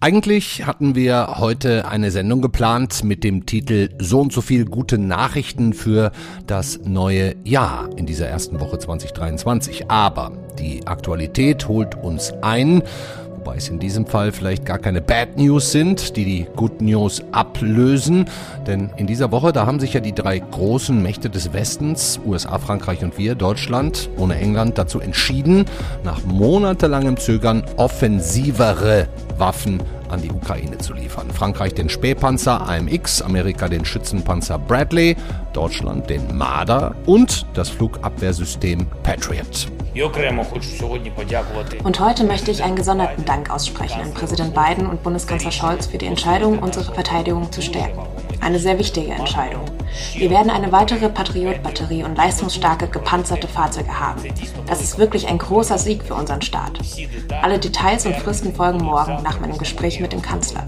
Eigentlich hatten wir heute eine Sendung geplant mit dem Titel So und so viel gute Nachrichten für das neue Jahr in dieser ersten Woche 2023. Aber die Aktualität holt uns ein wobei es in diesem Fall vielleicht gar keine Bad News sind, die die Good News ablösen. Denn in dieser Woche, da haben sich ja die drei großen Mächte des Westens, USA, Frankreich und wir, Deutschland, ohne England, dazu entschieden, nach monatelangem Zögern offensivere Waffen an die Ukraine zu liefern. Frankreich den Spähpanzer AMX, Amerika den Schützenpanzer Bradley, Deutschland den Marder und das Flugabwehrsystem Patriot. Und heute möchte ich einen gesonderten Dank aussprechen an Präsident Biden und Bundeskanzler Scholz für die Entscheidung, unsere Verteidigung zu stärken. Eine sehr wichtige Entscheidung. Wir werden eine weitere Patriot-Batterie und leistungsstarke gepanzerte Fahrzeuge haben. Das ist wirklich ein großer Sieg für unseren Staat. Alle Details und Fristen folgen morgen nach meinem Gespräch mit dem Kanzler.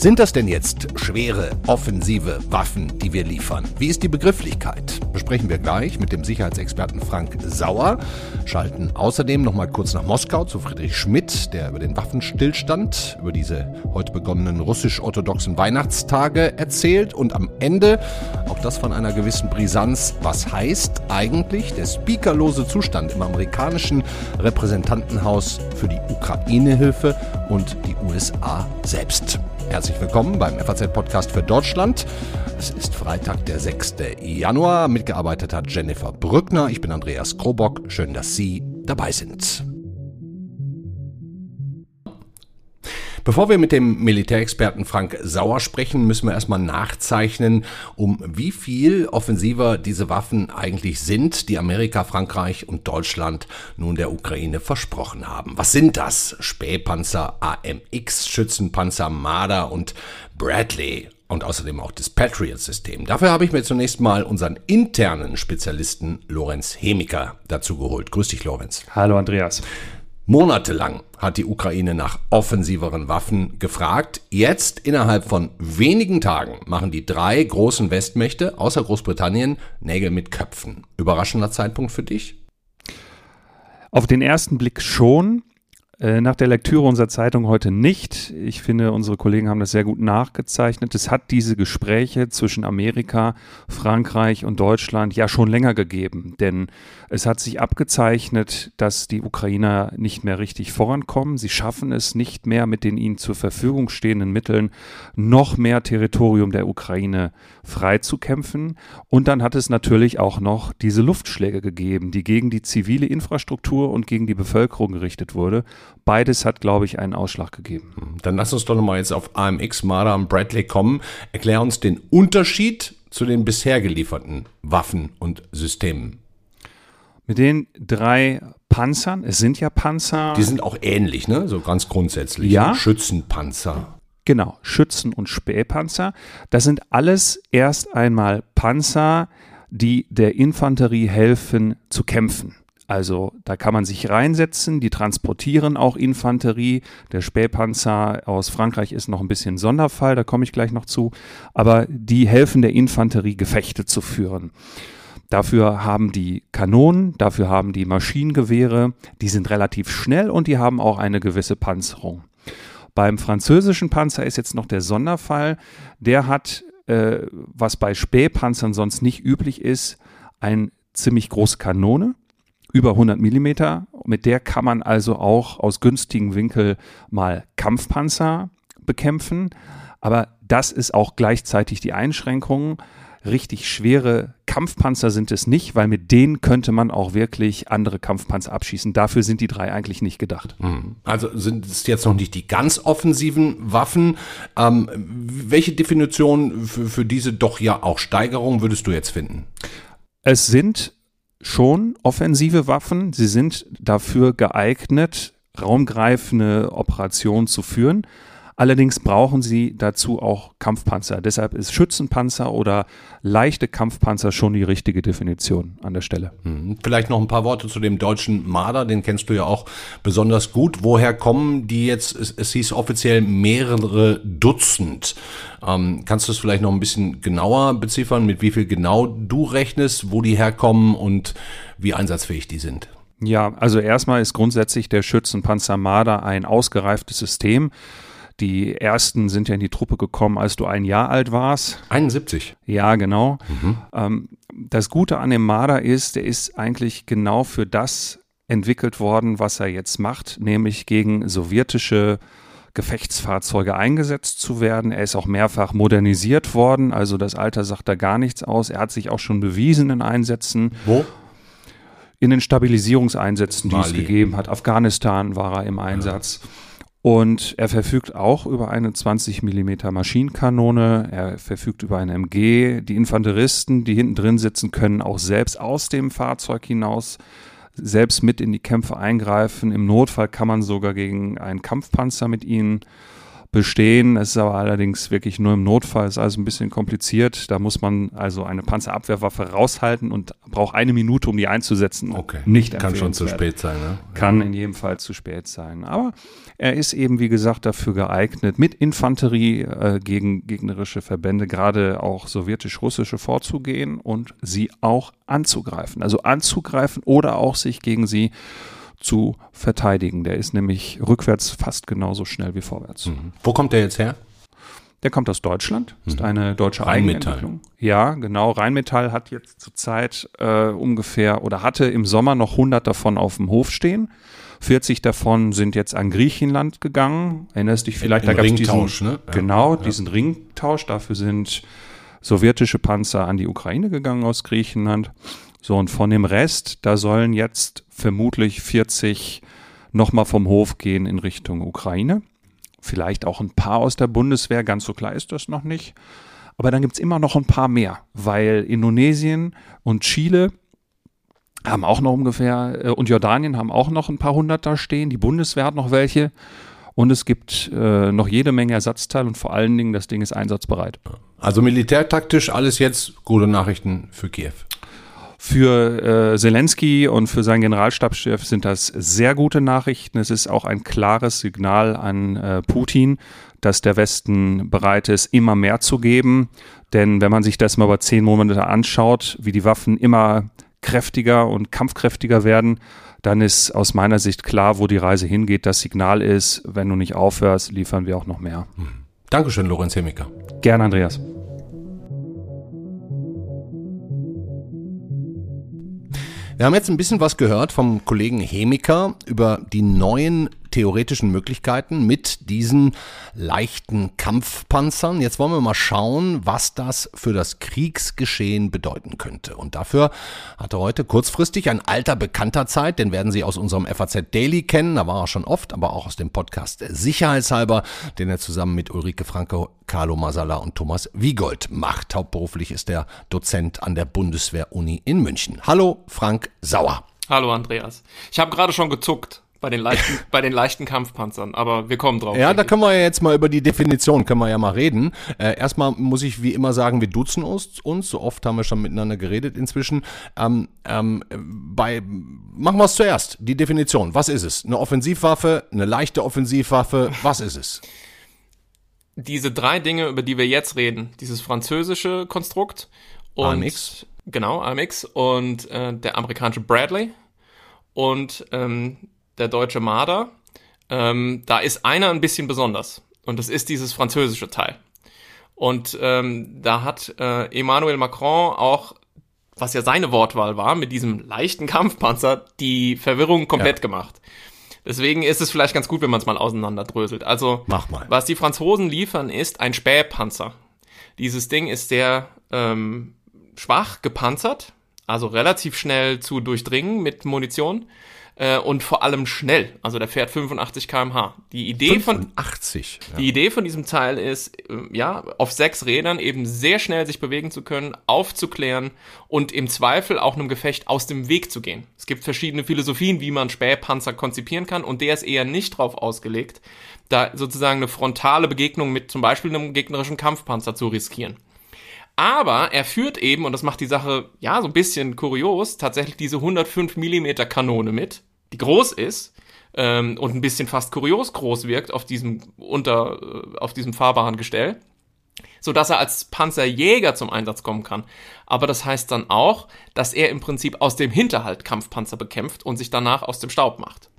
Sind das denn jetzt schwere, offensive Waffen, die wir liefern? Wie ist die Begrifflichkeit? Besprechen wir gleich mit dem Sicherheitsexperten Frank Sauer. Schalten außerdem noch mal kurz nach Moskau zu Friedrich Schmidt, der über den Waffenstillstand, über diese heute begonnenen russisch-orthodoxen Weihnachtstage erzählt. Und am Ende, auch das von einer gewissen Brisanz, was heißt eigentlich der speakerlose Zustand im amerikanischen Repräsentantenhaus für die Ukraine-Hilfe und die USA selbst. Herzlich willkommen beim FAZ-Podcast für Deutschland. Es ist Freitag, der 6. Januar. Mitgearbeitet hat Jennifer Brückner. Ich bin Andreas Krobock. Schön, dass Sie dabei sind. Bevor wir mit dem Militärexperten Frank Sauer sprechen, müssen wir erstmal nachzeichnen, um wie viel offensiver diese Waffen eigentlich sind, die Amerika, Frankreich und Deutschland nun der Ukraine versprochen haben. Was sind das? Spähpanzer, AMX, Schützenpanzer, Marder und Bradley und außerdem auch das Patriot-System. Dafür habe ich mir zunächst mal unseren internen Spezialisten Lorenz Hemiker dazu geholt. Grüß dich, Lorenz. Hallo, Andreas. Monatelang hat die Ukraine nach offensiveren Waffen gefragt. Jetzt, innerhalb von wenigen Tagen, machen die drei großen Westmächte außer Großbritannien Nägel mit Köpfen. Überraschender Zeitpunkt für dich? Auf den ersten Blick schon. Äh, nach der Lektüre unserer Zeitung heute nicht. Ich finde, unsere Kollegen haben das sehr gut nachgezeichnet. Es hat diese Gespräche zwischen Amerika, Frankreich und Deutschland ja schon länger gegeben, denn es hat sich abgezeichnet, dass die Ukrainer nicht mehr richtig vorankommen. Sie schaffen es nicht mehr mit den ihnen zur Verfügung stehenden Mitteln noch mehr Territorium der Ukraine freizukämpfen. Und dann hat es natürlich auch noch diese Luftschläge gegeben, die gegen die zivile Infrastruktur und gegen die Bevölkerung gerichtet wurde beides hat, glaube ich, einen Ausschlag gegeben. Dann lass uns doch nochmal jetzt auf AMX, Marder und Bradley kommen. Erklär uns den Unterschied zu den bisher gelieferten Waffen und Systemen. Mit den drei Panzern, es sind ja Panzer. Die sind auch ähnlich, ne? So ganz grundsätzlich. Ja. Schützenpanzer. Genau, Schützen- und Spähpanzer. Das sind alles erst einmal Panzer, die der Infanterie helfen zu kämpfen. Also da kann man sich reinsetzen, die transportieren auch Infanterie. Der Spähpanzer aus Frankreich ist noch ein bisschen Sonderfall, da komme ich gleich noch zu. Aber die helfen der Infanterie, Gefechte zu führen. Dafür haben die Kanonen, dafür haben die Maschinengewehre, die sind relativ schnell und die haben auch eine gewisse Panzerung. Beim französischen Panzer ist jetzt noch der Sonderfall, der hat, äh, was bei Spähpanzern sonst nicht üblich ist, eine ziemlich große Kanone über 100 Millimeter. Mit der kann man also auch aus günstigen Winkel mal Kampfpanzer bekämpfen. Aber das ist auch gleichzeitig die Einschränkung. Richtig schwere Kampfpanzer sind es nicht, weil mit denen könnte man auch wirklich andere Kampfpanzer abschießen. Dafür sind die drei eigentlich nicht gedacht. Hm. Also sind es jetzt noch nicht die ganz offensiven Waffen. Ähm, welche Definition für, für diese doch ja auch Steigerung würdest du jetzt finden? Es sind schon offensive Waffen. Sie sind dafür geeignet, raumgreifende Operationen zu führen. Allerdings brauchen sie dazu auch Kampfpanzer. Deshalb ist Schützenpanzer oder leichte Kampfpanzer schon die richtige Definition an der Stelle. Mhm. Vielleicht noch ein paar Worte zu dem deutschen Marder, den kennst du ja auch besonders gut. Woher kommen die jetzt? Es, es hieß offiziell mehrere Dutzend. Ähm, kannst du es vielleicht noch ein bisschen genauer beziffern, mit wie viel genau du rechnest, wo die herkommen und wie einsatzfähig die sind? Ja, also erstmal ist grundsätzlich der Schützenpanzer Marder ein ausgereiftes System. Die ersten sind ja in die Truppe gekommen, als du ein Jahr alt warst. 71. Ja, genau. Mhm. Ähm, das Gute an dem Marder ist, der ist eigentlich genau für das entwickelt worden, was er jetzt macht, nämlich gegen sowjetische Gefechtsfahrzeuge eingesetzt zu werden. Er ist auch mehrfach modernisiert worden, also das Alter sagt da gar nichts aus. Er hat sich auch schon bewiesen in Einsätzen. Wo? In den Stabilisierungseinsätzen, die Mali. es gegeben hat. Afghanistan war er im Einsatz. Ja. Und er verfügt auch über eine 20 Millimeter Maschinenkanone. Er verfügt über eine MG. Die Infanteristen, die hinten drin sitzen, können auch selbst aus dem Fahrzeug hinaus selbst mit in die Kämpfe eingreifen. Im Notfall kann man sogar gegen einen Kampfpanzer mit ihnen bestehen. Es ist aber allerdings wirklich nur im Notfall, ist also ein bisschen kompliziert. Da muss man also eine Panzerabwehrwaffe raushalten und braucht eine Minute, um die einzusetzen. Okay. Nicht Kann schon zu spät sein, ne? Kann in jedem Fall zu spät sein. Aber er ist eben, wie gesagt, dafür geeignet, mit Infanterie äh, gegen gegnerische Verbände, gerade auch sowjetisch-russische, vorzugehen und sie auch anzugreifen. Also anzugreifen oder auch sich gegen sie zu verteidigen. Der ist nämlich rückwärts fast genauso schnell wie vorwärts. Mhm. Wo kommt der jetzt her? Der kommt aus Deutschland, ist mhm. eine deutsche Eigenentwicklung. Ja, genau. Rheinmetall hat jetzt zurzeit äh, ungefähr oder hatte im Sommer noch 100 davon auf dem Hof stehen. 40 davon sind jetzt an Griechenland gegangen. Erinnerst dich vielleicht, Im da gab es diesen, ne? genau, ja. diesen Ringtausch. Dafür sind sowjetische Panzer an die Ukraine gegangen aus Griechenland. So, und von dem Rest, da sollen jetzt vermutlich 40 nochmal vom Hof gehen in Richtung Ukraine. Vielleicht auch ein paar aus der Bundeswehr, ganz so klar ist das noch nicht. Aber dann gibt's immer noch ein paar mehr, weil Indonesien und Chile haben auch noch ungefähr, äh, und Jordanien haben auch noch ein paar hundert da stehen. Die Bundeswehr hat noch welche. Und es gibt äh, noch jede Menge Ersatzteile und vor allen Dingen, das Ding ist einsatzbereit. Also militärtaktisch alles jetzt gute Nachrichten für Kiew. Für äh, Zelensky und für seinen Generalstabschef sind das sehr gute Nachrichten. Es ist auch ein klares Signal an äh, Putin, dass der Westen bereit ist, immer mehr zu geben. Denn wenn man sich das mal über zehn Monate anschaut, wie die Waffen immer kräftiger und kampfkräftiger werden, dann ist aus meiner Sicht klar, wo die Reise hingeht. Das Signal ist, wenn du nicht aufhörst, liefern wir auch noch mehr. Dankeschön, Lorenz Hemiker. Gerne, Andreas. Wir haben jetzt ein bisschen was gehört vom Kollegen Hemiker über die neuen theoretischen Möglichkeiten mit diesen leichten Kampfpanzern. Jetzt wollen wir mal schauen, was das für das Kriegsgeschehen bedeuten könnte. Und dafür hatte heute kurzfristig ein alter Bekannter Zeit, den werden Sie aus unserem FAZ Daily kennen, da war er schon oft, aber auch aus dem Podcast Sicherheitshalber, den er zusammen mit Ulrike Franke, Carlo Masala und Thomas Wiegold macht. Hauptberuflich ist er Dozent an der Bundeswehr-Uni in München. Hallo, Frank Sauer. Hallo Andreas. Ich habe gerade schon gezuckt bei den leichten, bei den leichten Kampfpanzern, aber wir kommen drauf. Ja, da können wir ja jetzt mal über die Definition, können wir ja mal reden. Äh, erstmal muss ich wie immer sagen, wir duzen uns, uns, so oft haben wir schon miteinander geredet inzwischen. Ähm, ähm, bei, machen wir es zuerst, die Definition, was ist es? Eine Offensivwaffe, eine leichte Offensivwaffe, was ist es? Diese drei Dinge, über die wir jetzt reden, dieses französische Konstrukt und AMX. genau, AMX und äh, der amerikanische Bradley und ähm, der deutsche Marder. Ähm, da ist einer ein bisschen besonders. Und das ist dieses französische Teil. Und ähm, da hat äh, Emmanuel Macron auch, was ja seine Wortwahl war, mit diesem leichten Kampfpanzer die Verwirrung komplett ja. gemacht. Deswegen ist es vielleicht ganz gut, wenn man es mal auseinanderdröselt. Also, Mach mal. was die Franzosen liefern, ist ein Spähpanzer. Dieses Ding ist sehr ähm, schwach gepanzert, also relativ schnell zu durchdringen mit Munition äh, und vor allem schnell. Also der fährt 85 km/h. Die Idee 85, von ja. die Idee von diesem Teil ist, äh, ja, auf sechs Rädern eben sehr schnell sich bewegen zu können, aufzuklären und im Zweifel auch einem Gefecht aus dem Weg zu gehen. Es gibt verschiedene Philosophien, wie man Spähpanzer konzipieren kann und der ist eher nicht drauf ausgelegt, da sozusagen eine frontale Begegnung mit zum Beispiel einem gegnerischen Kampfpanzer zu riskieren. Aber er führt eben, und das macht die Sache ja so ein bisschen kurios, tatsächlich diese 105 Millimeter Kanone mit, die groß ist ähm, und ein bisschen fast kurios groß wirkt auf diesem unter äh, auf diesem fahrbaren Gestell. so dass er als Panzerjäger zum Einsatz kommen kann. Aber das heißt dann auch, dass er im Prinzip aus dem Hinterhalt Kampfpanzer bekämpft und sich danach aus dem Staub macht.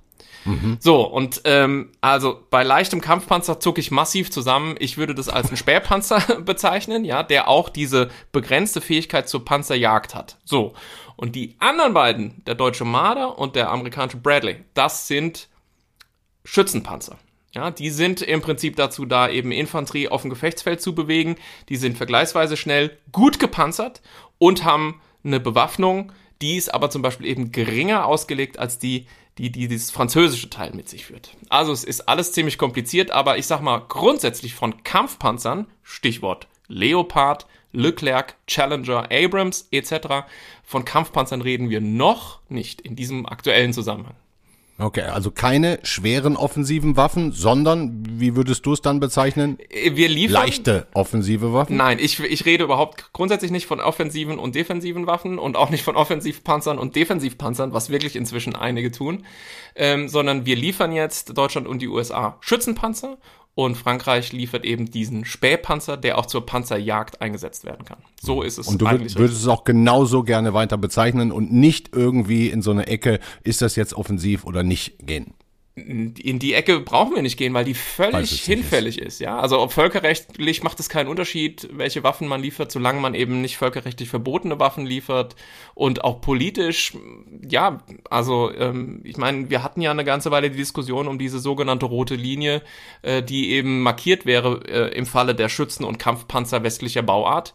Mhm. So, und ähm, also bei leichtem Kampfpanzer zucke ich massiv zusammen. Ich würde das als einen Spähpanzer bezeichnen, ja, der auch diese begrenzte Fähigkeit zur Panzerjagd hat. So. Und die anderen beiden, der deutsche Marder und der amerikanische Bradley, das sind Schützenpanzer. Ja, die sind im Prinzip dazu da, eben Infanterie auf dem Gefechtsfeld zu bewegen. Die sind vergleichsweise schnell, gut gepanzert und haben eine Bewaffnung, die ist aber zum Beispiel eben geringer ausgelegt als die, die, die dieses französische Teil mit sich führt. Also es ist alles ziemlich kompliziert, aber ich sag mal grundsätzlich von Kampfpanzern, Stichwort Leopard, Leclerc, Challenger, Abrams etc. Von Kampfpanzern reden wir noch nicht in diesem aktuellen Zusammenhang. Okay, also keine schweren offensiven Waffen, sondern, wie würdest du es dann bezeichnen? Wir liefern. Leichte offensive Waffen? Nein, ich, ich rede überhaupt grundsätzlich nicht von offensiven und defensiven Waffen und auch nicht von Offensivpanzern und Defensivpanzern, was wirklich inzwischen einige tun, ähm, sondern wir liefern jetzt Deutschland und die USA Schützenpanzer und Frankreich liefert eben diesen Spähpanzer, der auch zur Panzerjagd eingesetzt werden kann. So ist es. Und du würdest richtig. es auch genauso gerne weiter bezeichnen und nicht irgendwie in so eine Ecke, ist das jetzt offensiv oder nicht gehen in die Ecke brauchen wir nicht gehen, weil die völlig hinfällig ist. ist. ja. Also völkerrechtlich macht es keinen Unterschied, welche Waffen man liefert, solange man eben nicht völkerrechtlich verbotene Waffen liefert und auch politisch, ja, also ähm, ich meine, wir hatten ja eine ganze Weile die Diskussion um diese sogenannte rote Linie, äh, die eben markiert wäre äh, im Falle der Schützen- und Kampfpanzer westlicher Bauart.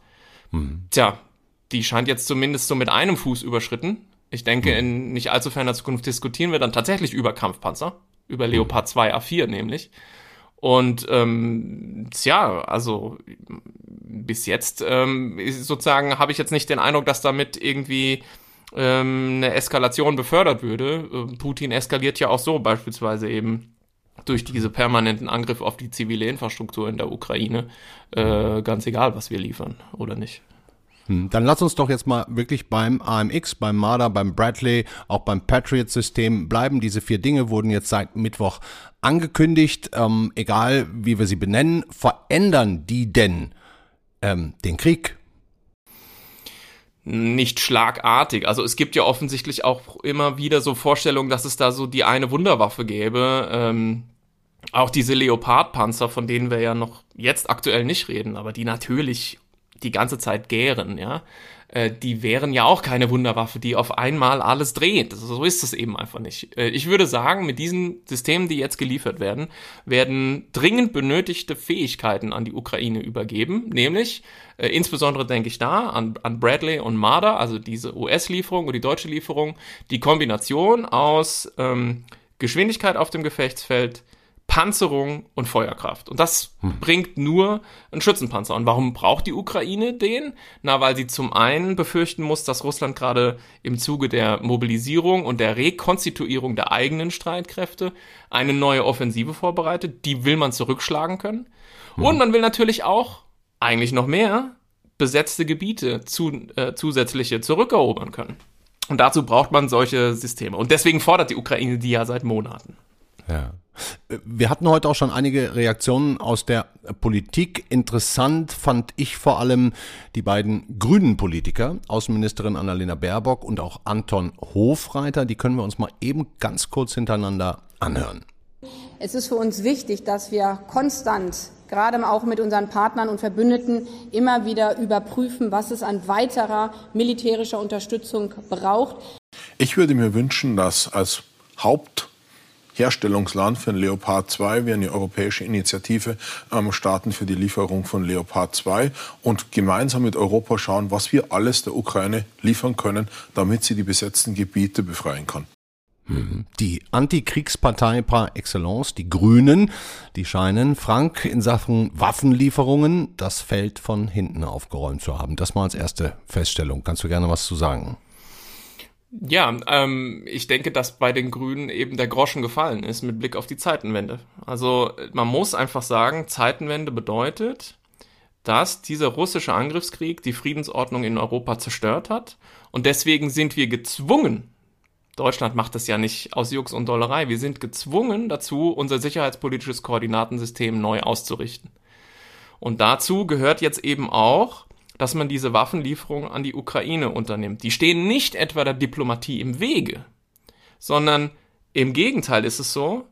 Mhm. Tja, die scheint jetzt zumindest so mit einem Fuß überschritten. Ich denke, mhm. in nicht allzu ferner Zukunft diskutieren wir dann tatsächlich über Kampfpanzer, über Leopard 2 A4 nämlich. Und ähm, tja, also bis jetzt ähm, sozusagen habe ich jetzt nicht den Eindruck, dass damit irgendwie ähm, eine Eskalation befördert würde. Ähm, Putin eskaliert ja auch so beispielsweise eben durch diese permanenten Angriffe auf die zivile Infrastruktur in der Ukraine, äh, ganz egal, was wir liefern oder nicht. Hm, dann lass uns doch jetzt mal wirklich beim AMX, beim Marder, beim Bradley, auch beim Patriot-System bleiben. Diese vier Dinge wurden jetzt seit Mittwoch angekündigt. Ähm, egal, wie wir sie benennen, verändern die denn ähm, den Krieg? Nicht schlagartig. Also es gibt ja offensichtlich auch immer wieder so Vorstellungen, dass es da so die eine Wunderwaffe gäbe. Ähm, auch diese Leopardpanzer, von denen wir ja noch jetzt aktuell nicht reden, aber die natürlich die ganze Zeit gären, ja, äh, die wären ja auch keine Wunderwaffe, die auf einmal alles dreht. Also so ist es eben einfach nicht. Äh, ich würde sagen, mit diesen Systemen, die jetzt geliefert werden, werden dringend benötigte Fähigkeiten an die Ukraine übergeben, nämlich äh, insbesondere denke ich da an, an Bradley und Marder, also diese US-Lieferung und die deutsche Lieferung, die Kombination aus ähm, Geschwindigkeit auf dem Gefechtsfeld, Panzerung und Feuerkraft. Und das hm. bringt nur ein Schützenpanzer. Und warum braucht die Ukraine den? Na, weil sie zum einen befürchten muss, dass Russland gerade im Zuge der Mobilisierung und der Rekonstituierung der eigenen Streitkräfte eine neue Offensive vorbereitet. Die will man zurückschlagen können. Hm. Und man will natürlich auch, eigentlich noch mehr, besetzte Gebiete zu, äh, zusätzliche zurückerobern können. Und dazu braucht man solche Systeme. Und deswegen fordert die Ukraine die ja seit Monaten. Ja. Wir hatten heute auch schon einige Reaktionen aus der Politik. Interessant fand ich vor allem die beiden grünen Politiker, Außenministerin Annalena Baerbock und auch Anton Hofreiter. Die können wir uns mal eben ganz kurz hintereinander anhören. Es ist für uns wichtig, dass wir konstant, gerade auch mit unseren Partnern und Verbündeten, immer wieder überprüfen, was es an weiterer militärischer Unterstützung braucht. Ich würde mir wünschen, dass als Haupt Herstellungsland für ein Leopard 2. Wir eine europäische Initiative ähm, starten für die Lieferung von Leopard 2 und gemeinsam mit Europa schauen, was wir alles der Ukraine liefern können, damit sie die besetzten Gebiete befreien kann. Mhm. Die Antikriegspartei par excellence, die Grünen, die scheinen Frank in Sachen Waffenlieferungen das Feld von hinten aufgeräumt zu haben. Das mal als erste Feststellung. Kannst du gerne was zu sagen? Ja, ähm, ich denke, dass bei den Grünen eben der Groschen gefallen ist mit Blick auf die Zeitenwende. Also man muss einfach sagen, Zeitenwende bedeutet, dass dieser russische Angriffskrieg die Friedensordnung in Europa zerstört hat und deswegen sind wir gezwungen, Deutschland macht das ja nicht aus Jux und Dollerei, wir sind gezwungen dazu, unser sicherheitspolitisches Koordinatensystem neu auszurichten. Und dazu gehört jetzt eben auch, dass man diese Waffenlieferungen an die Ukraine unternimmt. Die stehen nicht etwa der Diplomatie im Wege, sondern im Gegenteil ist es so,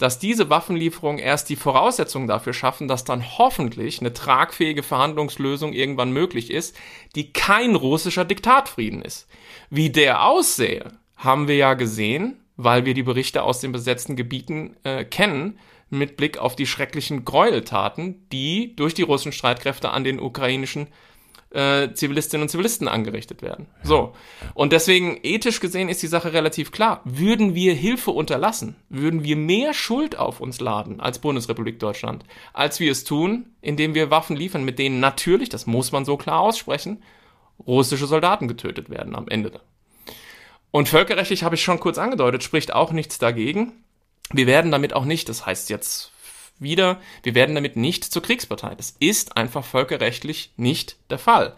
dass diese Waffenlieferungen erst die Voraussetzungen dafür schaffen, dass dann hoffentlich eine tragfähige Verhandlungslösung irgendwann möglich ist, die kein russischer Diktatfrieden ist. Wie der aussähe, haben wir ja gesehen, weil wir die Berichte aus den besetzten Gebieten äh, kennen, mit Blick auf die schrecklichen Gräueltaten, die durch die russischen Streitkräfte an den ukrainischen äh, Zivilistinnen und Zivilisten angerichtet werden. So. Und deswegen, ethisch gesehen, ist die Sache relativ klar. Würden wir Hilfe unterlassen, würden wir mehr Schuld auf uns laden als Bundesrepublik Deutschland, als wir es tun, indem wir Waffen liefern, mit denen natürlich, das muss man so klar aussprechen, russische Soldaten getötet werden am Ende. Und völkerrechtlich habe ich schon kurz angedeutet, spricht auch nichts dagegen. Wir werden damit auch nicht, das heißt jetzt wieder, wir werden damit nicht zur Kriegspartei. Das ist einfach völkerrechtlich nicht der Fall.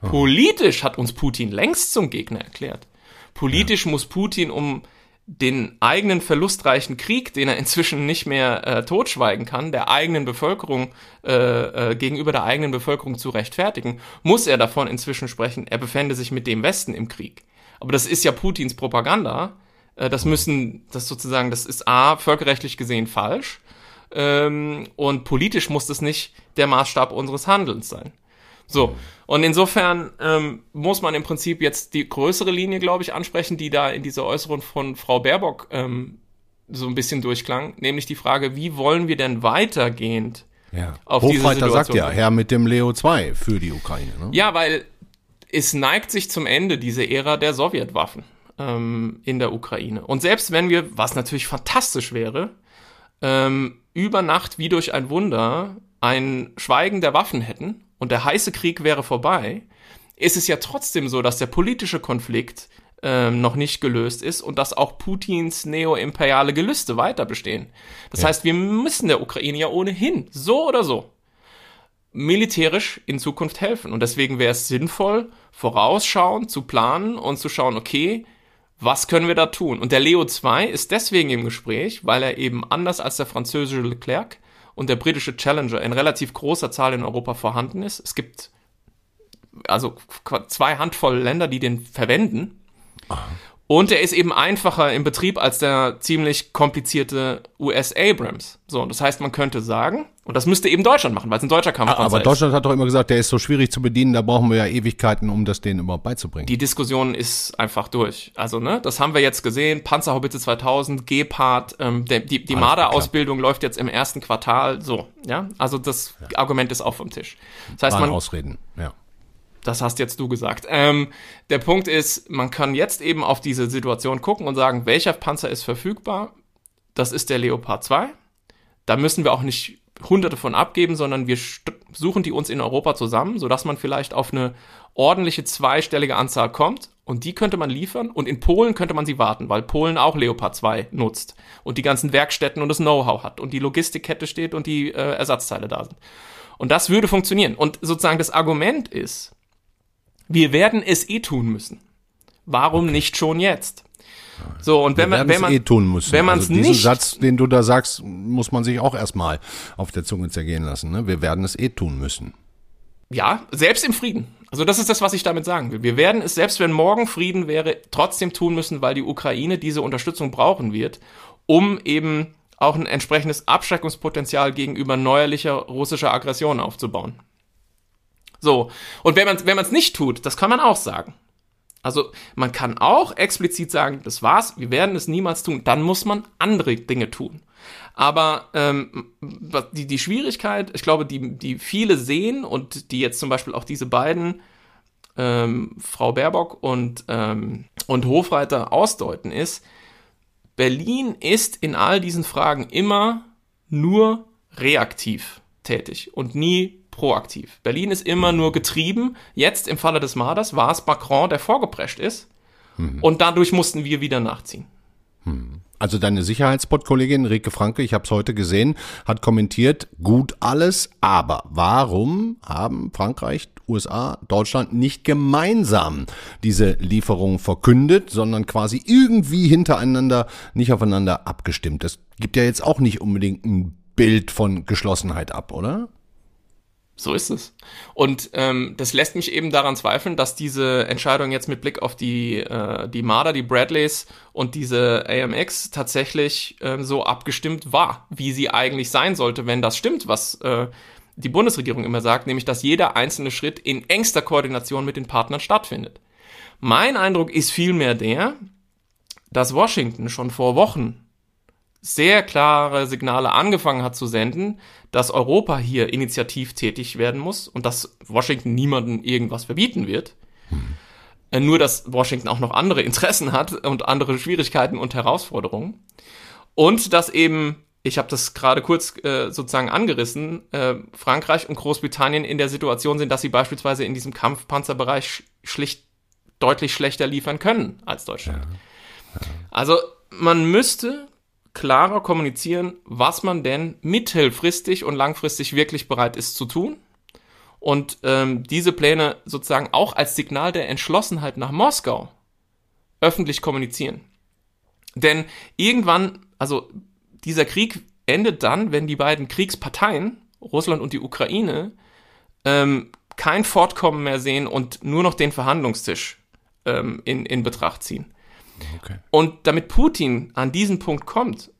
Politisch hat uns Putin längst zum Gegner erklärt. Politisch ja. muss Putin um den eigenen verlustreichen Krieg, den er inzwischen nicht mehr äh, totschweigen kann, der eigenen Bevölkerung äh, äh, gegenüber der eigenen Bevölkerung zu rechtfertigen, muss er davon inzwischen sprechen, er befände sich mit dem Westen im Krieg. Aber das ist ja Putins Propaganda. Äh, das müssen, das sozusagen, das ist a völkerrechtlich gesehen falsch ähm, und politisch muss das nicht der Maßstab unseres Handelns sein. So, und insofern ähm, muss man im Prinzip jetzt die größere Linie, glaube ich, ansprechen, die da in dieser Äußerung von Frau Baerbock ähm, so ein bisschen durchklang, nämlich die Frage, wie wollen wir denn weitergehend ja. auf Hofreiter diese Situation sagt ja, Herr mit dem Leo 2 für die Ukraine. Ne? Ja, weil es neigt sich zum Ende diese Ära der Sowjetwaffen ähm, in der Ukraine. Und selbst wenn wir, was natürlich fantastisch wäre, ähm, über Nacht wie durch ein Wunder ein Schweigen der Waffen hätten und der heiße Krieg wäre vorbei, ist es ja trotzdem so, dass der politische Konflikt ähm, noch nicht gelöst ist und dass auch Putins neoimperiale Gelüste weiter bestehen. Das ja. heißt, wir müssen der Ukraine ja ohnehin, so oder so, militärisch in Zukunft helfen. Und deswegen wäre es sinnvoll, vorausschauend zu planen und zu schauen, okay, was können wir da tun? Und der Leo 2 ist deswegen im Gespräch, weil er eben anders als der französische Leclerc und der britische Challenger in relativ großer Zahl in Europa vorhanden ist. Es gibt also zwei Handvoll Länder, die den verwenden. Aha. Und er ist eben einfacher im Betrieb als der ziemlich komplizierte US Abrams. So, das heißt, man könnte sagen, und das müsste eben Deutschland machen, weil es ein deutscher Kampfpanzer ist. Aber Deutschland hat doch immer gesagt, der ist so schwierig zu bedienen, da brauchen wir ja Ewigkeiten, um das denen überhaupt beizubringen. Die Diskussion ist einfach durch. Also, ne, das haben wir jetzt gesehen, Panzerhaubitze 2000, Gepard, ähm, der, die, die Marder-Ausbildung läuft jetzt im ersten Quartal, so, ja. Also, das ja. Argument ist auch vom Tisch. Das heißt, Waren man. Ausreden, ja das hast jetzt du gesagt. Ähm, der Punkt ist, man kann jetzt eben auf diese Situation gucken und sagen, welcher Panzer ist verfügbar. Das ist der Leopard 2. Da müssen wir auch nicht hunderte von abgeben, sondern wir suchen die uns in Europa zusammen, sodass man vielleicht auf eine ordentliche zweistellige Anzahl kommt und die könnte man liefern und in Polen könnte man sie warten, weil Polen auch Leopard 2 nutzt und die ganzen Werkstätten und das Know-how hat und die Logistikkette steht und die äh, Ersatzteile da sind. Und das würde funktionieren. Und sozusagen das Argument ist, wir werden es eh tun müssen. Warum okay. nicht schon jetzt? So, und wenn man, wenn man, eh tun müssen. wenn man es also nicht. Satz, den du da sagst, muss man sich auch erstmal auf der Zunge zergehen lassen, ne? Wir werden es eh tun müssen. Ja, selbst im Frieden. Also das ist das, was ich damit sagen will. Wir werden es, selbst wenn morgen Frieden wäre, trotzdem tun müssen, weil die Ukraine diese Unterstützung brauchen wird, um eben auch ein entsprechendes Abschreckungspotenzial gegenüber neuerlicher russischer Aggression aufzubauen. So. Und wenn man es wenn nicht tut, das kann man auch sagen. Also man kann auch explizit sagen, das war's, wir werden es niemals tun. Dann muss man andere Dinge tun. Aber ähm, die, die Schwierigkeit, ich glaube, die, die viele sehen und die jetzt zum Beispiel auch diese beiden, ähm, Frau Baerbock und, ähm, und Hofreiter ausdeuten, ist, Berlin ist in all diesen Fragen immer nur reaktiv tätig und nie proaktiv. Berlin ist immer nur getrieben. Jetzt im Falle des Marders war es Macron, der vorgeprescht ist. Mhm. Und dadurch mussten wir wieder nachziehen. Mhm. Also deine Sicherheitsbot-Kollegin Rike Franke, ich habe es heute gesehen, hat kommentiert, gut alles, aber warum haben Frankreich, USA, Deutschland nicht gemeinsam diese Lieferung verkündet, sondern quasi irgendwie hintereinander, nicht aufeinander abgestimmt? Das gibt ja jetzt auch nicht unbedingt ein Bild von Geschlossenheit ab, oder? So ist es. Und ähm, das lässt mich eben daran zweifeln, dass diese Entscheidung jetzt mit Blick auf die, äh, die Marder, die Bradleys und diese AMX tatsächlich äh, so abgestimmt war, wie sie eigentlich sein sollte, wenn das stimmt, was äh, die Bundesregierung immer sagt, nämlich dass jeder einzelne Schritt in engster Koordination mit den Partnern stattfindet. Mein Eindruck ist vielmehr der, dass Washington schon vor Wochen sehr klare Signale angefangen hat zu senden, dass Europa hier initiativ tätig werden muss und dass Washington niemandem irgendwas verbieten wird. Hm. Nur, dass Washington auch noch andere Interessen hat und andere Schwierigkeiten und Herausforderungen. Und dass eben, ich habe das gerade kurz äh, sozusagen angerissen, äh, Frankreich und Großbritannien in der Situation sind, dass sie beispielsweise in diesem Kampfpanzerbereich schlicht deutlich schlechter liefern können als Deutschland. Ja. Ja. Also man müsste klarer kommunizieren, was man denn mittelfristig und langfristig wirklich bereit ist zu tun. Und ähm, diese Pläne sozusagen auch als Signal der Entschlossenheit nach Moskau öffentlich kommunizieren. Denn irgendwann, also dieser Krieg endet dann, wenn die beiden Kriegsparteien, Russland und die Ukraine, ähm, kein Fortkommen mehr sehen und nur noch den Verhandlungstisch ähm, in, in Betracht ziehen. Okay. Und damit Putin an diesen Punkt kommt,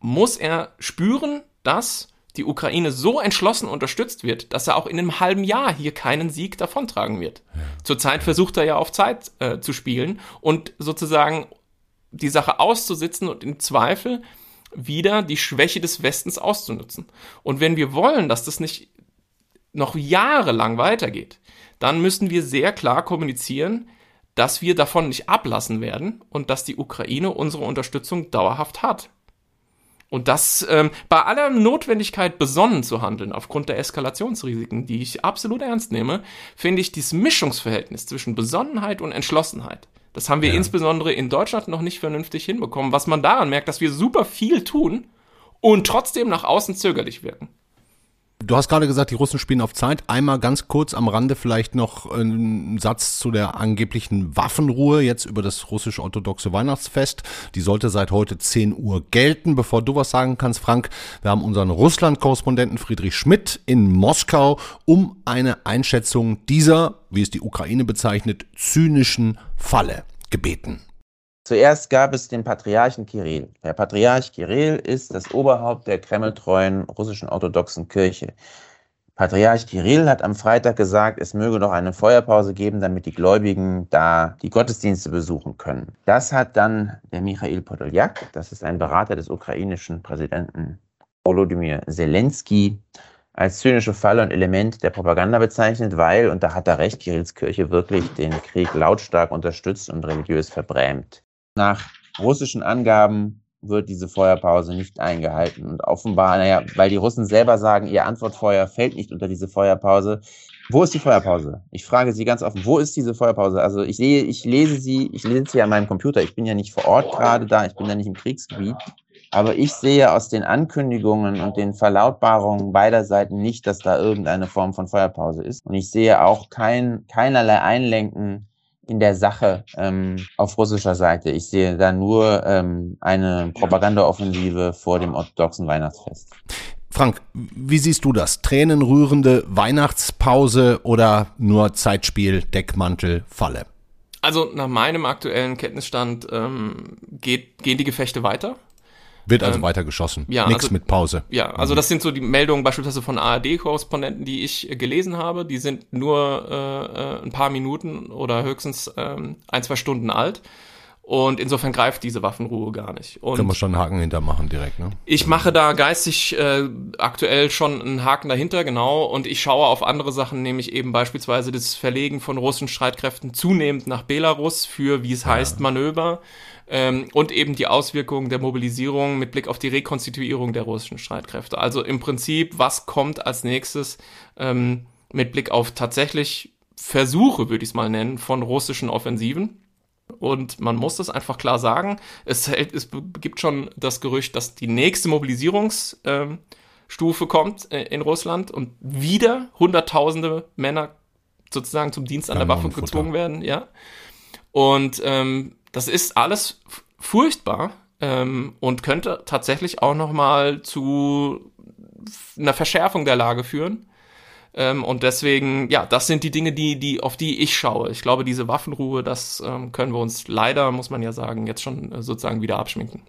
muss er spüren, dass die Ukraine so entschlossen unterstützt wird, dass er auch in einem halben Jahr hier keinen Sieg davontragen wird. Ja. Zurzeit versucht er ja auf Zeit äh, zu spielen und sozusagen die Sache auszusitzen und im Zweifel wieder die Schwäche des Westens auszunutzen. Und wenn wir wollen, dass das nicht noch jahrelang weitergeht, dann müssen wir sehr klar kommunizieren, dass wir davon nicht ablassen werden und dass die Ukraine unsere Unterstützung dauerhaft hat. Und das ähm, bei aller Notwendigkeit besonnen zu handeln, aufgrund der Eskalationsrisiken, die ich absolut ernst nehme, finde ich dieses Mischungsverhältnis zwischen Besonnenheit und Entschlossenheit. Das haben wir ja. insbesondere in Deutschland noch nicht vernünftig hinbekommen, was man daran merkt, dass wir super viel tun und trotzdem nach außen zögerlich wirken. Du hast gerade gesagt, die Russen spielen auf Zeit. Einmal ganz kurz am Rande vielleicht noch ein Satz zu der angeblichen Waffenruhe jetzt über das russisch-orthodoxe Weihnachtsfest. Die sollte seit heute 10 Uhr gelten. Bevor du was sagen kannst, Frank, wir haben unseren Russland-Korrespondenten Friedrich Schmidt in Moskau um eine Einschätzung dieser, wie es die Ukraine bezeichnet, zynischen Falle gebeten. Zuerst gab es den Patriarchen Kirill. Der Patriarch Kirill ist das Oberhaupt der kremltreuen russischen orthodoxen Kirche. Patriarch Kirill hat am Freitag gesagt, es möge doch eine Feuerpause geben, damit die Gläubigen da die Gottesdienste besuchen können. Das hat dann der Michail Podoljak, das ist ein Berater des ukrainischen Präsidenten Volodymyr Zelensky, als zynische Falle und Element der Propaganda bezeichnet, weil, und da hat er recht, Kirills Kirche wirklich den Krieg lautstark unterstützt und religiös verbrämt. Nach russischen Angaben wird diese Feuerpause nicht eingehalten. Und offenbar, naja, weil die Russen selber sagen, ihr Antwortfeuer fällt nicht unter diese Feuerpause. Wo ist die Feuerpause? Ich frage Sie ganz offen, wo ist diese Feuerpause? Also ich sehe, ich lese sie, ich lese sie an meinem Computer. Ich bin ja nicht vor Ort gerade da, ich bin ja nicht im Kriegsgebiet. Aber ich sehe aus den Ankündigungen und den Verlautbarungen beider Seiten nicht, dass da irgendeine Form von Feuerpause ist. Und ich sehe auch kein, keinerlei Einlenken in der Sache ähm, auf russischer Seite. Ich sehe da nur ähm, eine Propagandaoffensive vor dem orthodoxen Weihnachtsfest. Frank, wie siehst du das? Tränenrührende Weihnachtspause oder nur Zeitspiel, Deckmantel, Falle? Also nach meinem aktuellen Kenntnisstand ähm, geht, gehen die Gefechte weiter. Wird also ähm, weiter geschossen. Ja, Nichts also, mit Pause. Ja, also mhm. das sind so die Meldungen beispielsweise von ARD-Korrespondenten, die ich gelesen habe. Die sind nur äh, äh, ein paar Minuten oder höchstens ähm, ein, zwei Stunden alt. Und insofern greift diese Waffenruhe gar nicht. Und Können wir schon einen Haken hintermachen direkt, ne? Ich mache da geistig äh, aktuell schon einen Haken dahinter, genau. Und ich schaue auf andere Sachen, nämlich eben beispielsweise das Verlegen von russischen Streitkräften zunehmend nach Belarus für, wie es ja. heißt, Manöver ähm, und eben die Auswirkungen der Mobilisierung mit Blick auf die Rekonstituierung der russischen Streitkräfte. Also im Prinzip, was kommt als nächstes ähm, mit Blick auf tatsächlich Versuche, würde ich es mal nennen, von russischen Offensiven. Und man muss das einfach klar sagen. Es, es gibt schon das Gerücht, dass die nächste Mobilisierungsstufe ähm, kommt äh, in Russland und wieder Hunderttausende Männer sozusagen zum Dienst an der Waffe gezwungen werden, ja. Und ähm, das ist alles furchtbar ähm, und könnte tatsächlich auch noch mal zu einer Verschärfung der Lage führen. Ähm, und deswegen, ja, das sind die Dinge, die, die, auf die ich schaue. Ich glaube, diese Waffenruhe, das ähm, können wir uns leider, muss man ja sagen, jetzt schon äh, sozusagen wieder abschminken.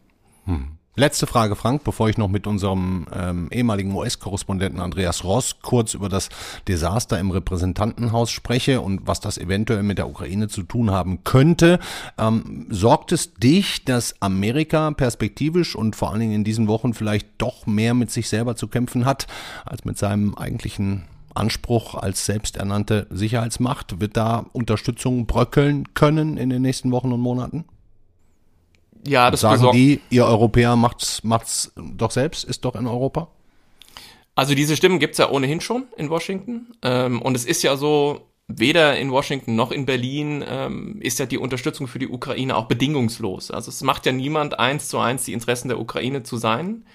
Hm. Letzte Frage, Frank, bevor ich noch mit unserem ähm, ehemaligen US-Korrespondenten Andreas Ross kurz über das Desaster im Repräsentantenhaus spreche und was das eventuell mit der Ukraine zu tun haben könnte. Ähm, sorgt es dich, dass Amerika perspektivisch und vor allen Dingen in diesen Wochen vielleicht doch mehr mit sich selber zu kämpfen hat, als mit seinem eigentlichen Anspruch als selbsternannte Sicherheitsmacht? Wird da Unterstützung bröckeln können in den nächsten Wochen und Monaten? Ja, das Sagen die, ihr Europäer macht's, macht's doch selbst, ist doch in Europa? Also diese Stimmen gibt's ja ohnehin schon in Washington. Ähm, und es ist ja so, weder in Washington noch in Berlin ähm, ist ja die Unterstützung für die Ukraine auch bedingungslos. Also es macht ja niemand eins zu eins die Interessen der Ukraine zu sein.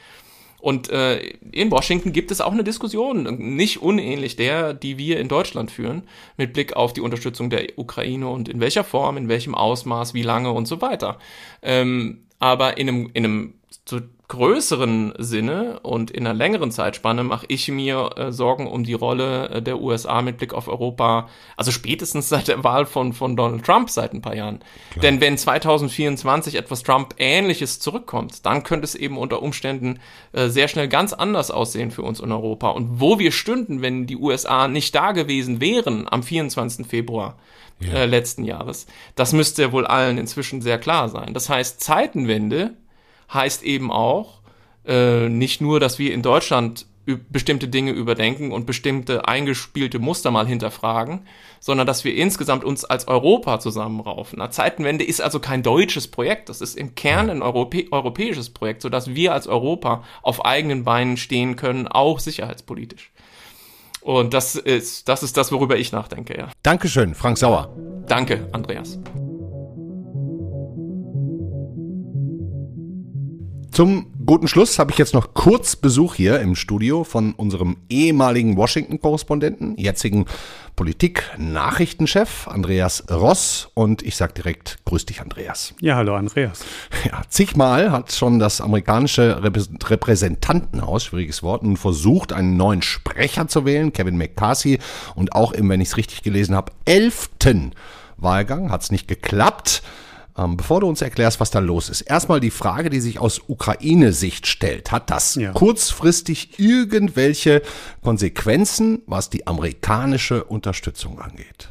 Und äh, in Washington gibt es auch eine Diskussion, nicht unähnlich der, die wir in Deutschland führen, mit Blick auf die Unterstützung der Ukraine und in welcher Form, in welchem Ausmaß, wie lange und so weiter. Ähm, aber in einem, in einem größeren Sinne und in einer längeren Zeitspanne mache ich mir äh, Sorgen um die Rolle äh, der USA mit Blick auf Europa, also spätestens seit der Wahl von, von Donald Trump seit ein paar Jahren. Klar. Denn wenn 2024 etwas Trump-ähnliches zurückkommt, dann könnte es eben unter Umständen äh, sehr schnell ganz anders aussehen für uns in Europa. Und wo wir stünden, wenn die USA nicht da gewesen wären am 24. Februar, ja. äh, letzten Jahres. Das müsste ja wohl allen inzwischen sehr klar sein. Das heißt, Zeitenwende heißt eben auch äh, nicht nur, dass wir in Deutschland bestimmte Dinge überdenken und bestimmte eingespielte Muster mal hinterfragen, sondern dass wir insgesamt uns als Europa zusammenraufen. Eine Zeitenwende ist also kein deutsches Projekt, das ist im Kern ein Europä europäisches Projekt, sodass wir als Europa auf eigenen Beinen stehen können, auch sicherheitspolitisch. Und das ist, das ist das, worüber ich nachdenke, ja. Dankeschön, Frank Sauer. Danke, Andreas. Zum guten Schluss habe ich jetzt noch kurz Besuch hier im Studio von unserem ehemaligen Washington-Korrespondenten, jetzigen Politik-Nachrichtenchef Andreas Ross. Und ich sage direkt, grüß dich, Andreas. Ja, hallo, Andreas. Ja, zigmal hat schon das amerikanische Repräsentantenhaus, schwieriges Wort, nun versucht, einen neuen Sprecher zu wählen, Kevin McCarthy. Und auch im, wenn ich es richtig gelesen habe, elften Wahlgang hat es nicht geklappt. Ähm, bevor du uns erklärst, was da los ist, erstmal die Frage, die sich aus Ukraine-Sicht stellt. Hat das ja. kurzfristig irgendwelche Konsequenzen, was die amerikanische Unterstützung angeht?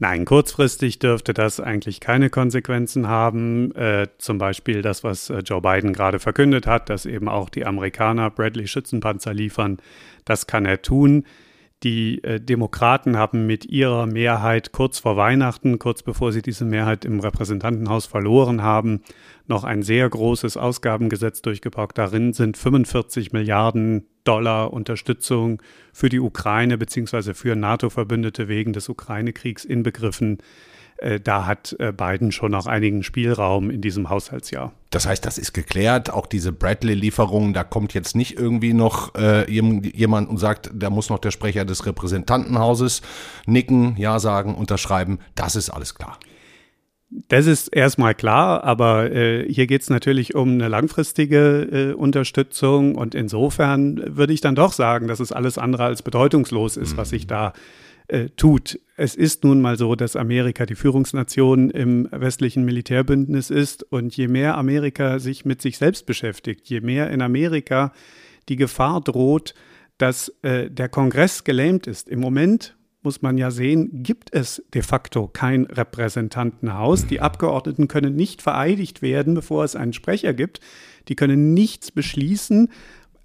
Nein, kurzfristig dürfte das eigentlich keine Konsequenzen haben. Äh, zum Beispiel das, was äh, Joe Biden gerade verkündet hat, dass eben auch die Amerikaner Bradley Schützenpanzer liefern. Das kann er tun. Die äh, Demokraten haben mit ihrer Mehrheit kurz vor Weihnachten, kurz bevor sie diese Mehrheit im Repräsentantenhaus verloren haben, noch ein sehr großes Ausgabengesetz durchgepackt. Darin sind 45 Milliarden Dollar Unterstützung für die Ukraine bzw. für NATO-Verbündete wegen des Ukraine-Kriegs inbegriffen. Äh, da hat äh, Biden schon noch einigen Spielraum in diesem Haushaltsjahr. Das heißt, das ist geklärt. Auch diese Bradley-Lieferung, da kommt jetzt nicht irgendwie noch äh, jemand und sagt, da muss noch der Sprecher des Repräsentantenhauses nicken, ja sagen, unterschreiben. Das ist alles klar. Das ist erstmal klar, aber äh, hier geht es natürlich um eine langfristige äh, Unterstützung und insofern würde ich dann doch sagen, dass es alles andere als bedeutungslos ist, mhm. was sich da äh, tut. Es ist nun mal so, dass Amerika die Führungsnation im westlichen Militärbündnis ist und je mehr Amerika sich mit sich selbst beschäftigt, je mehr in Amerika die Gefahr droht, dass äh, der Kongress gelähmt ist. Im Moment muss man ja sehen, gibt es de facto kein Repräsentantenhaus. Die Abgeordneten können nicht vereidigt werden, bevor es einen Sprecher gibt. Die können nichts beschließen,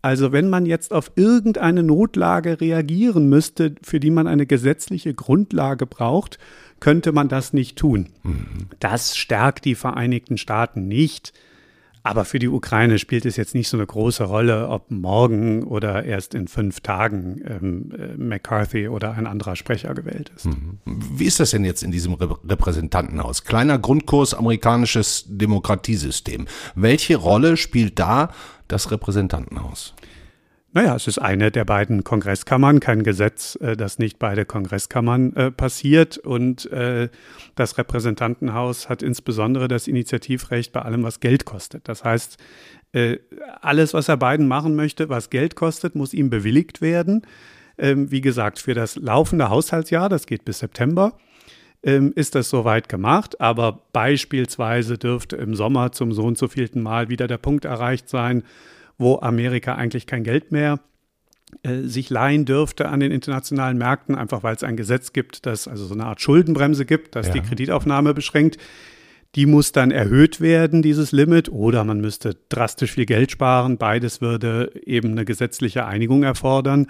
also wenn man jetzt auf irgendeine Notlage reagieren müsste, für die man eine gesetzliche Grundlage braucht, könnte man das nicht tun. Mhm. Das stärkt die Vereinigten Staaten nicht. Aber für die Ukraine spielt es jetzt nicht so eine große Rolle, ob morgen oder erst in fünf Tagen ähm, äh, McCarthy oder ein anderer Sprecher gewählt ist. Mhm. Wie ist das denn jetzt in diesem Repräsentantenhaus? Kleiner Grundkurs amerikanisches Demokratiesystem. Welche Rolle spielt da das Repräsentantenhaus? Naja, es ist eine der beiden Kongresskammern, kein Gesetz, äh, dass nicht beide Kongresskammern äh, passiert. Und äh, das Repräsentantenhaus hat insbesondere das Initiativrecht bei allem, was Geld kostet. Das heißt, alles, was er Biden machen möchte, was Geld kostet, muss ihm bewilligt werden. Ähm, wie gesagt, für das laufende Haushaltsjahr, das geht bis September, ähm, ist das soweit gemacht. Aber beispielsweise dürfte im Sommer zum so und so vielten Mal wieder der Punkt erreicht sein, wo Amerika eigentlich kein Geld mehr äh, sich leihen dürfte an den internationalen Märkten, einfach weil es ein Gesetz gibt, das also so eine Art Schuldenbremse gibt, das ja. die Kreditaufnahme beschränkt. Die muss dann erhöht werden, dieses Limit, oder man müsste drastisch viel Geld sparen. Beides würde eben eine gesetzliche Einigung erfordern.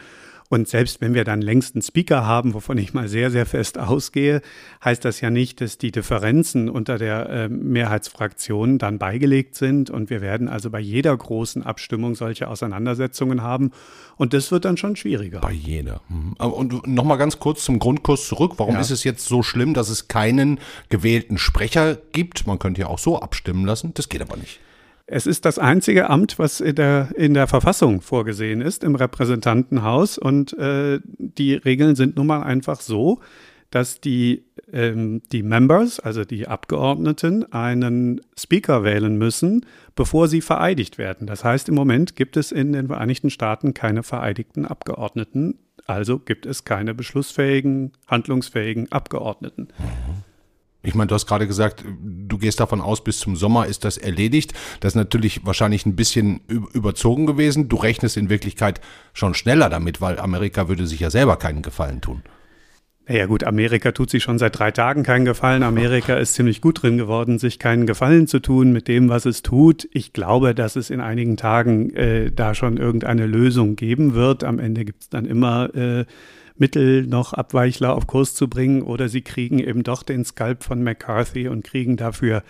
Und selbst wenn wir dann längst einen Speaker haben, wovon ich mal sehr, sehr fest ausgehe, heißt das ja nicht, dass die Differenzen unter der äh, Mehrheitsfraktion dann beigelegt sind. Und wir werden also bei jeder großen Abstimmung solche Auseinandersetzungen haben. Und das wird dann schon schwieriger. Bei jeder. Mhm. Und nochmal ganz kurz zum Grundkurs zurück. Warum ja. ist es jetzt so schlimm, dass es keinen gewählten Sprecher gibt? Man könnte ja auch so abstimmen lassen. Das geht aber nicht. Es ist das einzige Amt, was in der, in der Verfassung vorgesehen ist, im Repräsentantenhaus. Und äh, die Regeln sind nun mal einfach so, dass die, ähm, die Members, also die Abgeordneten, einen Speaker wählen müssen, bevor sie vereidigt werden. Das heißt, im Moment gibt es in den Vereinigten Staaten keine vereidigten Abgeordneten. Also gibt es keine beschlussfähigen, handlungsfähigen Abgeordneten. Mhm. Ich meine, du hast gerade gesagt, du gehst davon aus, bis zum Sommer ist das erledigt. Das ist natürlich wahrscheinlich ein bisschen überzogen gewesen. Du rechnest in Wirklichkeit schon schneller damit, weil Amerika würde sich ja selber keinen Gefallen tun. Naja gut, Amerika tut sich schon seit drei Tagen keinen Gefallen. Amerika ist ziemlich gut drin geworden, sich keinen Gefallen zu tun mit dem, was es tut. Ich glaube, dass es in einigen Tagen äh, da schon irgendeine Lösung geben wird. Am Ende gibt es dann immer äh, Mittel, noch Abweichler auf Kurs zu bringen oder sie kriegen eben doch den Skalp von McCarthy und kriegen dafür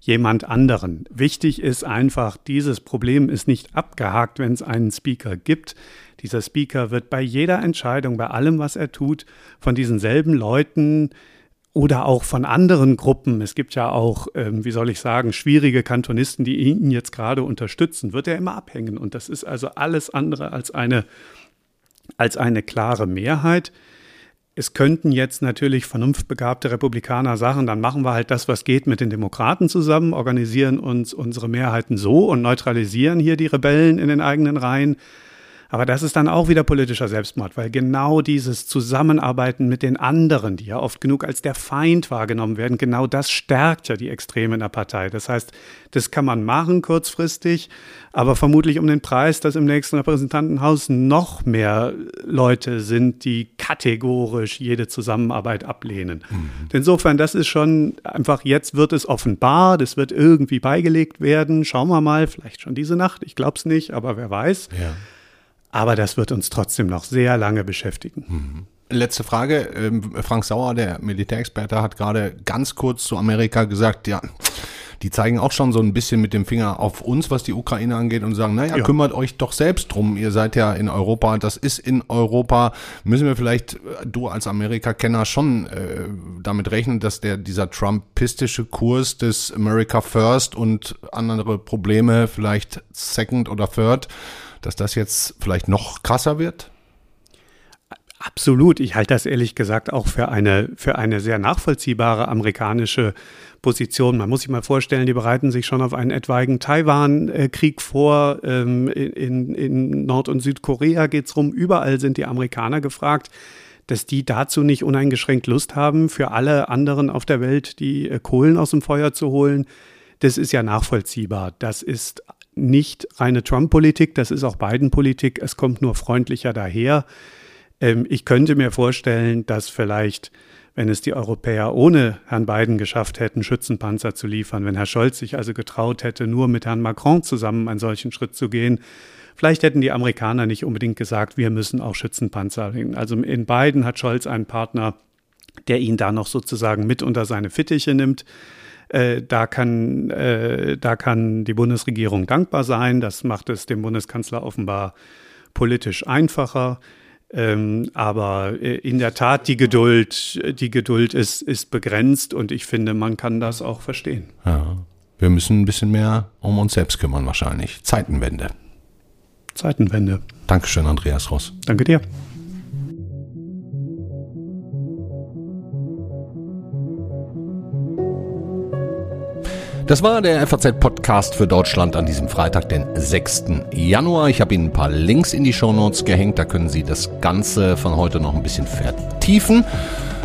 jemand anderen. Wichtig ist einfach, dieses Problem ist nicht abgehakt, wenn es einen Speaker gibt. Dieser Speaker wird bei jeder Entscheidung, bei allem, was er tut, von diesen selben Leuten oder auch von anderen Gruppen, es gibt ja auch, ähm, wie soll ich sagen, schwierige Kantonisten, die ihn jetzt gerade unterstützen, wird er immer abhängen. Und das ist also alles andere als eine als eine klare Mehrheit. Es könnten jetzt natürlich vernunftbegabte Republikaner sagen, dann machen wir halt das, was geht mit den Demokraten zusammen, organisieren uns unsere Mehrheiten so und neutralisieren hier die Rebellen in den eigenen Reihen. Aber das ist dann auch wieder politischer Selbstmord, weil genau dieses Zusammenarbeiten mit den anderen, die ja oft genug als der Feind wahrgenommen werden, genau das stärkt ja die Extreme in der Partei. Das heißt, das kann man machen kurzfristig, aber vermutlich um den Preis, dass im nächsten Repräsentantenhaus noch mehr Leute sind, die kategorisch jede Zusammenarbeit ablehnen. Mhm. Insofern, das ist schon einfach, jetzt wird es offenbar, das wird irgendwie beigelegt werden. Schauen wir mal, vielleicht schon diese Nacht, ich glaube es nicht, aber wer weiß. Ja. Aber das wird uns trotzdem noch sehr lange beschäftigen. Mhm. Letzte Frage. Ähm, Frank Sauer, der Militärexperte, hat gerade ganz kurz zu Amerika gesagt, ja, die zeigen auch schon so ein bisschen mit dem Finger auf uns, was die Ukraine angeht und sagen, naja, ja. kümmert euch doch selbst drum. Ihr seid ja in Europa, das ist in Europa. Müssen wir vielleicht, äh, du als Amerika-Kenner, schon äh, damit rechnen, dass der dieser trumpistische Kurs des America First und andere Probleme vielleicht Second oder Third dass das jetzt vielleicht noch krasser wird? Absolut. Ich halte das ehrlich gesagt auch für eine, für eine sehr nachvollziehbare amerikanische Position. Man muss sich mal vorstellen, die bereiten sich schon auf einen etwaigen Taiwan-Krieg vor. Ähm, in, in Nord- und Südkorea geht es rum. Überall sind die Amerikaner gefragt dass die dazu nicht uneingeschränkt Lust haben, für alle anderen auf der Welt die äh, Kohlen aus dem Feuer zu holen. Das ist ja nachvollziehbar. Das ist nicht reine Trump-Politik, das ist auch Biden-Politik. Es kommt nur freundlicher daher. Ähm, ich könnte mir vorstellen, dass vielleicht, wenn es die Europäer ohne Herrn Biden geschafft hätten, Schützenpanzer zu liefern, wenn Herr Scholz sich also getraut hätte, nur mit Herrn Macron zusammen einen solchen Schritt zu gehen, vielleicht hätten die Amerikaner nicht unbedingt gesagt, wir müssen auch Schützenpanzer. Also in Biden hat Scholz einen Partner, der ihn da noch sozusagen mit unter seine Fittiche nimmt. Äh, da, kann, äh, da kann die Bundesregierung dankbar sein. Das macht es dem Bundeskanzler offenbar politisch einfacher. Ähm, aber äh, in der Tat, die Geduld, die Geduld ist, ist begrenzt und ich finde, man kann das auch verstehen. Ja. Wir müssen ein bisschen mehr um uns selbst kümmern wahrscheinlich. Zeitenwende. Zeitenwende. Dankeschön, Andreas Ross. Danke dir. Das war der FAZ-Podcast für Deutschland an diesem Freitag, den 6. Januar. Ich habe Ihnen ein paar Links in die Shownotes gehängt. Da können Sie das Ganze von heute noch ein bisschen vertiefen.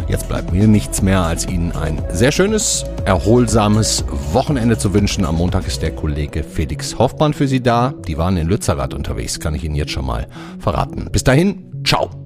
Jetzt bleibt mir nichts mehr, als Ihnen ein sehr schönes, erholsames Wochenende zu wünschen. Am Montag ist der Kollege Felix Hoffmann für Sie da. Die waren in Lützerath unterwegs, kann ich Ihnen jetzt schon mal verraten. Bis dahin, ciao.